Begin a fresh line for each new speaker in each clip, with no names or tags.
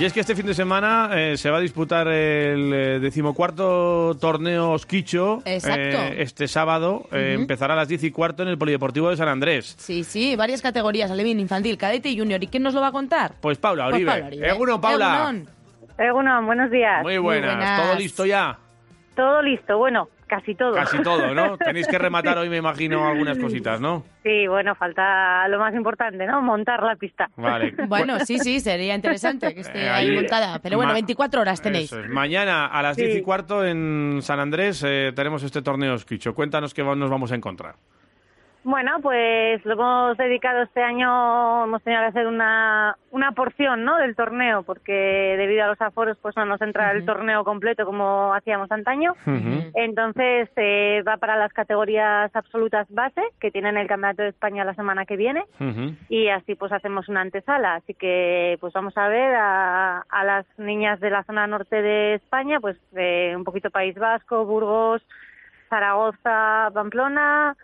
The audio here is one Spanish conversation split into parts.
Y es que este fin de semana eh, se va a disputar el eh, decimocuarto torneo Osquicho.
Exacto.
eh, este sábado eh, empezará a las diez y cuarto en el Polideportivo de San Andrés.
Sí, sí, varias categorías, alevín, infantil, cadete y junior. ¿Y quién nos lo va a contar?
Pues Paula
Pues
Oribe.
Paula Oribe.
Egunon, Paula.
Egunon.
Egunon, buenos días.
Muy buenas.
buenas.
¿Todo listo ya?
Todo listo, bueno, casi todo.
Casi todo, ¿no? Tenéis que rematar hoy, me imagino, algunas cositas, ¿no?
Sí, bueno, falta lo más importante, ¿no? Montar la pista.
Vale.
Bueno, sí, sí, sería interesante que esté
Eh,
ahí montada. Pero bueno,
Ma-
24 horas tenéis.
Es. Mañana a las
Sí.
diez y cuarto en San Andrés eh, tenemos este torneo Osquicho. Cuéntanos qué nos vamos a encontrar.
Bueno, pues lo hemos dedicado este año, hemos tenido que hacer una, una porción, ¿no? Del torneo, porque debido a los aforos, pues no nos entra el torneo completo como hacíamos antaño. Entonces eh, va para las categorías absolutas base, que tienen el Campeonato de España la semana que viene. Y así pues hacemos una antesala. Así que pues vamos a ver a, a las niñas de la zona norte de España, pues eh, un poquito País Vasco, Burgos, Zaragoza, Pamplona,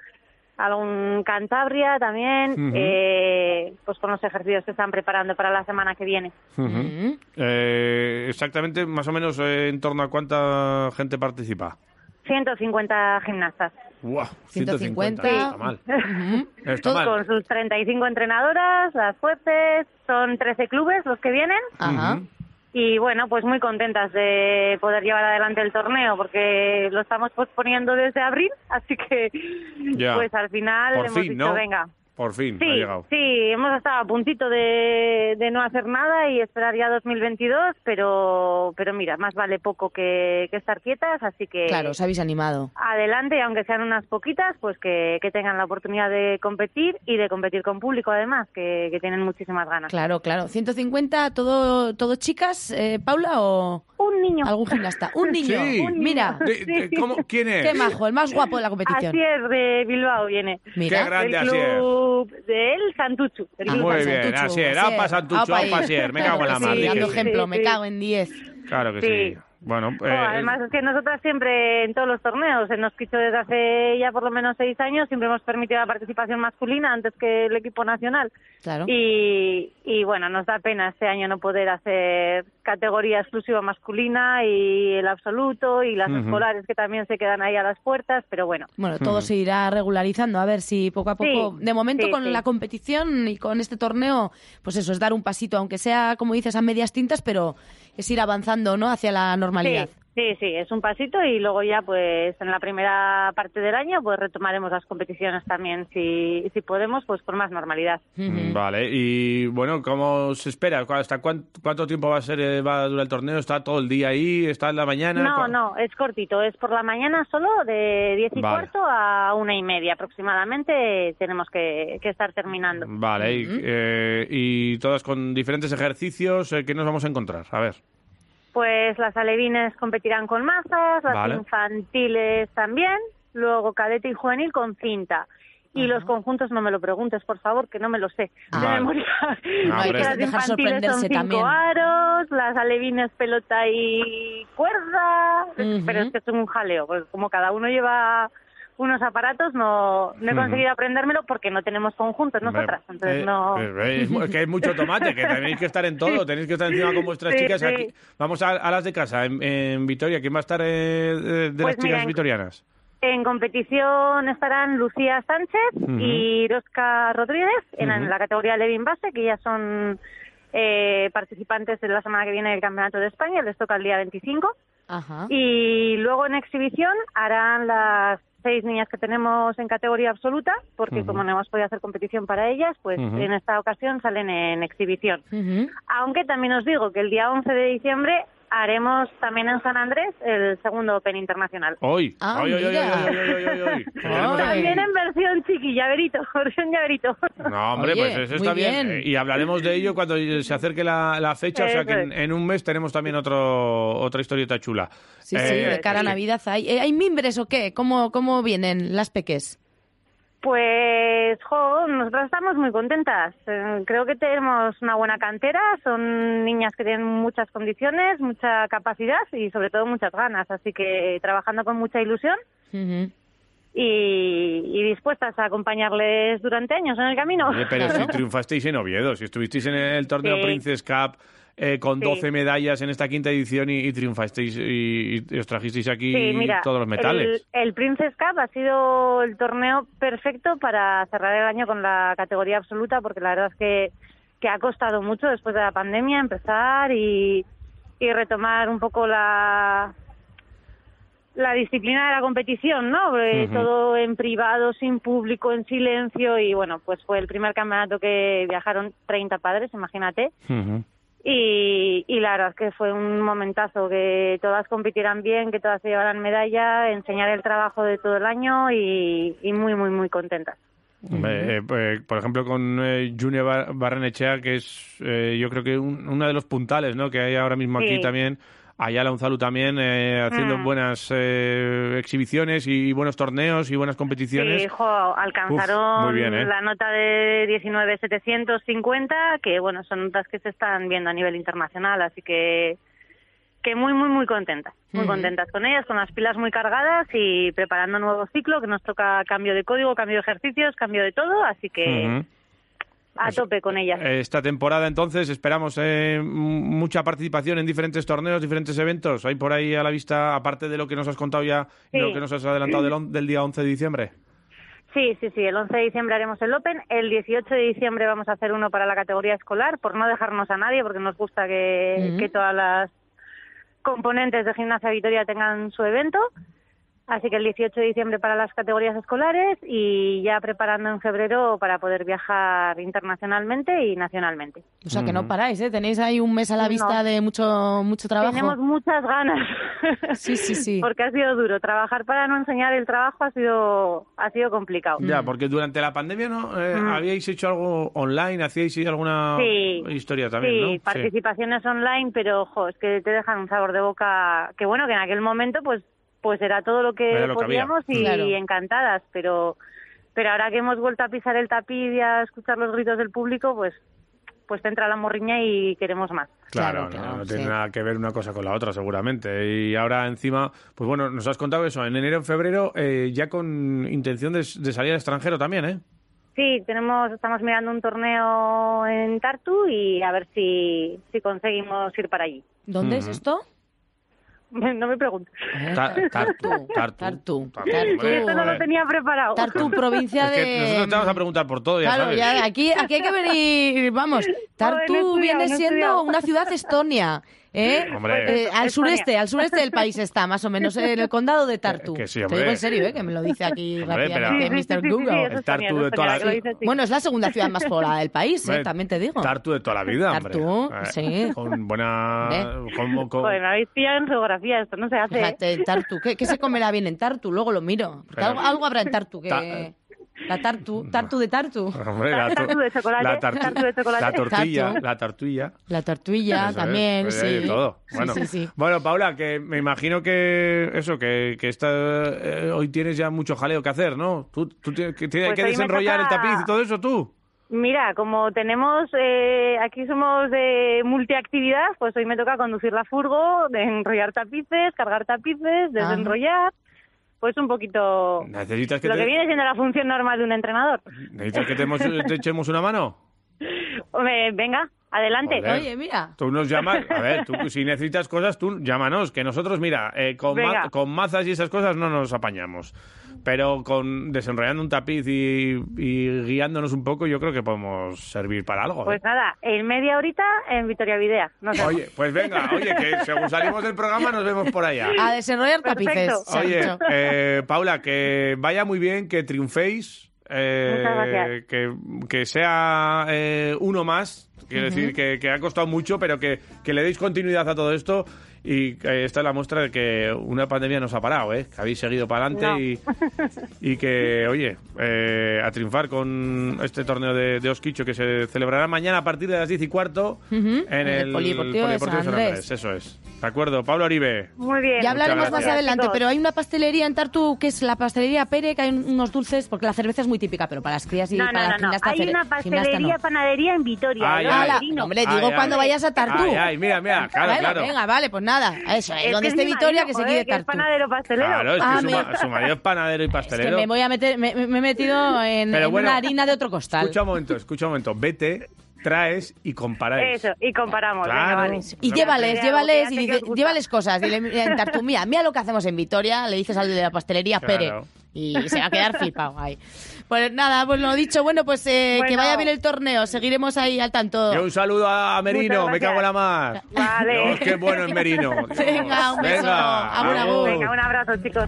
algún Cantabria también,
Ujú.
eh, pues con los ejercicios que están preparando para la semana que viene.
Ujú.
Mm.
Eh, exactamente, más o menos eh, en torno a cuánta gente participa.
150 gimnastas.
¡Guau!
150.
No está mal.
Ujú.
No está mal.
con sus 35 entrenadoras, las jueces, son 13 clubes los que vienen.
Ajá.
Y bueno, pues muy contentas de poder llevar adelante el torneo porque lo estamos posponiendo desde abril, así que
Ya.
pues al final
Por
hemos
fin,
dicho,
¿no?
venga.
Por fin, ha llegado.
sí, hemos estado a puntito de, de no hacer nada y esperar ya 2022, pero pero mira, más vale poco que, que estar quietas, así que
Claro, os habéis animado.
adelante, aunque sean unas poquitas, pues que, que tengan la oportunidad de competir y de competir con público además, que, que tienen muchísimas ganas.
Claro, claro. 150, todo, todo chicas, eh, Paula, o
Un niño.
algún gimnasta. Un niño.
Sí.
Mira,
De- de- ¿cómo- ¿Quién es?
qué majo, el más guapo de la competición.
Asier de Bilbao viene.
Mira.
Qué grande Asier.
Club de él, Santuchu. del
Ah,
club
Muy bien,
Santuchu,
así era.
Asier.
Apa Santuchu,
Apa ahí.
apa Asier. Me
Claro
cago en la mar.
sí, dando ejemplo,
Sí,
me cago en 10.
Claro que
Sí.
Bueno, eh,
además es que nosotras siempre en todos los torneos, en Osquicho desde hace ya por lo menos seis años, siempre hemos permitido la participación masculina antes que el equipo nacional.
Claro.
Y, y bueno, nos da pena este año no poder hacer categoría exclusiva masculina y el absoluto y las
Ujú.
escolares que también se quedan ahí a las puertas, pero bueno.
Bueno, todo se irá regularizando, a ver si poco a poco,
Sí,
de momento
sí,
con
sí.
la competición y con este torneo, pues eso, es dar un pasito, aunque sea, como dices, a medias tintas, pero es ir avanzando, ¿no?, hacia la normalidad.
Sí, sí, sí, es un pasito y luego ya pues en la primera parte del año pues retomaremos las competiciones también si, si podemos pues con más normalidad.
mm, Vale, y bueno, ¿cómo se espera? ¿Hasta cuán- cuánto tiempo va a ser eh, va a durar el torneo? ¿Está todo el día ahí? ¿Está en la mañana?
No,
¿Cu-
no, es cortito, es por la mañana solo de 10 y
Vale.
cuarto a una y media aproximadamente tenemos que, que estar terminando.
Vale, y, eh, y todas con diferentes ejercicios, eh, ¿qué nos vamos a encontrar? A ver.
Pues las alevines competirán con mazas, las
Vale.
infantiles también, luego cadete y juvenil con cinta. Y los conjuntos no me lo preguntes, por favor, que no me lo sé de
Vale.
memoria.
No,
hay que
las
dejar
infantiles son cinco
también.
aros, las alevines pelota y cuerda, pero es que es un jaleo, porque como cada uno lleva unos aparatos, no, no he conseguido aprendérmelo porque no tenemos conjuntos nosotras, entonces
Eh,
no...
eh, es, mu- es que hay mucho tomate, que tenéis que estar en todo, tenéis que estar encima con vuestras
Sí,
chicas.
sí.
Aquí. Vamos a, a las de casa, en, en Vitoria. ¿Quién va a estar eh, de,
Pues
las chicas
en-
vitorianas?
En competición estarán Lucía Sánchez y Rosca Rodríguez en, la categoría Levin Base, que ya son eh, participantes de la semana que viene del Campeonato de España, les toca el día 25.
Ajá.
Y luego en exhibición harán las seis niñas que tenemos en categoría absoluta, porque como no hemos podido hacer competición para ellas, pues en esta ocasión salen en exhibición. Aunque también os digo que el día 11 de diciembre haremos también en San Andrés el segundo Open Internacional.
Hoy.
Ah,
hoy, hoy, hoy,
También en versión chiqui, llaverito, versión llaverito.
No, hombre,
Oye,
pues eso está bien.
bien.
Y hablaremos de ello cuando se acerque la, la fecha, o sea
Eso
que en, en un mes tenemos también otro, otra historieta chula.
Sí, sí,
Eh,
de cara a
sí.
Navidad. ¿Hay, eh, ¿hay mimbres o qué? ¿Cómo, ¿Cómo vienen las peques?
Pues, jo, nosotras estamos muy contentas. Eh, creo que tenemos una buena cantera, son niñas que tienen muchas condiciones, mucha capacidad y sobre todo muchas ganas, así que trabajando con mucha ilusión y, y dispuestas a acompañarles durante años en el camino.
Oye, pero si triunfasteis en Oviedo, si estuvisteis en el torneo
Sí.
Princess Cup eh, con
Sí.
12 medallas en esta quinta edición y, y triunfasteis y, y os trajisteis aquí
Sí, mira,
todos los metales.
El, el Princess Cup ha sido el torneo perfecto para cerrar el año con la categoría absoluta, porque la verdad es que, que ha costado mucho después de la pandemia empezar y, y retomar un poco la la disciplina de la competición, ¿no?
Ujú.
Todo en privado, sin público, en silencio y bueno, pues fue el primer campeonato que viajaron 30 padres, imagínate.
Ujú.
Y, y la verdad es que fue un momentazo, que todas compitieran bien, que todas se llevaran medalla, enseñar el trabajo de todo el año y, y muy, muy, muy contentas.
Eh, eh, por ejemplo, con eh, June Bar- Barrenechea, que es eh, yo creo que un- uno de los puntales ¿no? que hay ahora mismo aquí también. Ayala Unzalu también eh, haciendo
Mm.
buenas eh, exhibiciones y buenos torneos y buenas competiciones.
Sí, jo, alcanzaron
Uf, bien, ¿eh?
la nota de 19.750, que bueno, son notas que se están viendo a nivel internacional, así que que muy, muy, muy contentas. Muy contentas con ellas, con las pilas muy cargadas y preparando un nuevo ciclo que nos toca cambio de código, cambio de ejercicios, cambio de todo, así que. A tope con ellas.
Esta temporada, entonces, esperamos eh, mucha participación en diferentes torneos, diferentes eventos. ¿Hay por ahí a la vista, aparte de lo que nos has contado ya y
Sí.
lo que nos has adelantado del, on- del día 11 de diciembre?
Sí, sí, sí. El 11 de diciembre haremos el Open. El 18 de diciembre vamos a hacer uno para la categoría escolar, por no dejarnos a nadie, porque nos gusta que, que todas las componentes de Gimnasia Vitoria tengan su evento. Así que el 18 de diciembre para las categorías escolares y ya preparando en febrero para poder viajar internacionalmente y nacionalmente.
O sea, que no paráis, ¿eh? Tenéis ahí un mes a la
No.
vista de mucho, mucho trabajo.
Tenemos muchas ganas.
Sí, sí, sí.
Porque ha sido duro. Trabajar para no enseñar el trabajo ha sido, ha sido complicado.
Ya, porque durante la pandemia no Eh,
Mm.
habíais hecho algo online, hacíais alguna
Sí,
historia también,
sí,
¿no?
participaciones online, pero ojo, es que te dejan un sabor de boca que bueno, que en aquel momento pues pues era todo lo que
Era lo que había.
podíamos y
Claro.
encantadas, pero pero ahora que hemos vuelto a pisar el tapiz y a escuchar los gritos del público, pues pues te entra la morriña y queremos más.
Claro,
Claro,
no,
claro,
no tiene
sí.
nada que ver una cosa con la otra, seguramente. Y ahora encima, pues bueno, nos has contado eso, en enero, en febrero, eh, ya con intención de, de salir al extranjero también, ¿eh?
Sí, tenemos estamos mirando un torneo en Tartu y a ver si si conseguimos ir para allí.
¿Dónde es esto?
No me preguntes.
Ta- tartu, tartu,
Tartu,
Tartu,
Tartu.
hombre,
Esto no lo tenía preparado.
Tartu, provincia de...
nosotros te vamos a preguntar por todo, ya
Claro,
sabes.
ya, aquí, aquí hay que venir, vamos, Tartu viene siendo una ciudad estonia, ¿eh?
Hombre.
Eh, al sureste, al sureste del país está, más o menos, en el condado de Tartu.
Que- que sí,
Te digo en serio, ¿eh? Que me lo dice aquí
Hombre,
rápidamente
Sí, sí, sí,
Mr. Google.
El Tartu de toda la-
así.
Bueno, es la segunda ciudad más poblada del país, ¿eh?
Hombre,
También te digo.
Tartu de toda la vida, hombre.
Tartu,
Eh,
sí.
Con buena... Con- con-
Joder, me habéis pillado en geografía, esto no se hace.
Fíjate, Tartu. ¿Qué, qué se comerá bien en Tartu? Luego lo miro. Porque
Pero-
algo, algo habrá en Tartu que...
Ta-
La Tartu, Tartu de Tartu.
Hombre, la,
Tartu de chocolate,
la, tartu-
tartu de chocolate.
la tortilla,
Tartu.
la tortilla.
La tortuilla
Eso es,
también,
pues
sí.
todo. Bueno,
sí, sí.
bueno, Paula, que me imagino que eso, que, que esta, eh, hoy tienes ya mucho jaleo que hacer, ¿no? Tú, tú tienes que, tienes
Pues
que desenrollar
toca-
el tapiz y todo eso, tú.
Mira, como tenemos, eh, aquí somos de multiactividad, pues hoy me toca conducir la furgo, de enrollar tapices, cargar tapices, desenrollar, pues un poquito
Necesitas que
lo
te,
que viene siendo la función normal de un entrenador.
necesitas que te, te echemos una mano.
Hombre, venga, adelante.
Joder.
Oye, mira.
Tú nos llamas, a ver, tú si necesitas cosas, tú llámanos, que nosotros, mira, eh, con, ma- con mazas y esas cosas no nos apañamos. Pero con desenrollando un tapiz y, y guiándonos un poco, yo creo que podemos servir para algo. ¿eh?
Pues nada, en media horita en Vitoria Videa. No sé.
Oye, pues venga, oye, que según salimos del programa nos vemos por allá.
A desenrollar
Perfecto.
tapices.
Oye, eh, Paula, que vaya muy bien, que triunféis, eh,
Muchas gracias.
que, que sea eh, uno más, quiero decir que, que ha costado mucho, pero que, que le deis continuidad a todo esto Y esta es la muestra de que una pandemia nos ha parado, ¿eh? Que habéis seguido para adelante
No.
y, y que, oye, eh, a triunfar con este torneo de, de Osquicho que se celebrará mañana a partir de las 10 y cuarto en
en el
el
Polideportivo de San Andrés.
Eso es. De acuerdo, Pablo Oribe.
Muy bien.
Ya hablaremos más adelante, pero hay una pastelería en Tartu que es la pastelería Pere, que hay unos dulces, porque la cerveza es muy típica, pero para las crías y
No,
para
no,
la
no, no.
gimnasta
Hay una pastelería,
no.
panadería en Vitoria.
Ay, ay.
Merino.
hombre,
Ay,
digo
ay.
cuando vayas a Tartu.
Ay, ay, mira, mira, claro, claro.
Venga, vale, pues nada, eso, eh,
Es
donde
es
esté Vitoria, que se quede
que es
Tartu.
panadero pastelero.
Claro, es que
Ah,
su,
me-
ma- su marido es panadero y
Es que
pastelero.
me voy a meter, me, he metido en,
Pero
en
bueno,
una harina de otro costal.
Escucha un momento, escucha un momento. Vete, traes y comparáis.
Eso, y comparamos.
Claro.
Venga, vale.
Y llévales, llévales, y dice- llévales cosas. Dile, mira, en Tartu, mira, mira lo que hacemos en Vitoria, le dices al de la pastelería
Claro.
Pere. Y se va a quedar flipado ahí. Pues nada, pues lo dicho, bueno, pues eh, que
Bueno.
vaya bien el torneo, seguiremos ahí al tanto.
Y un saludo a Merino, me cago en la mar.
Vale.
Dios, qué bueno es Merino. Dios.
Venga, un beso.
Venga.
Venga, un abrazo, chicos.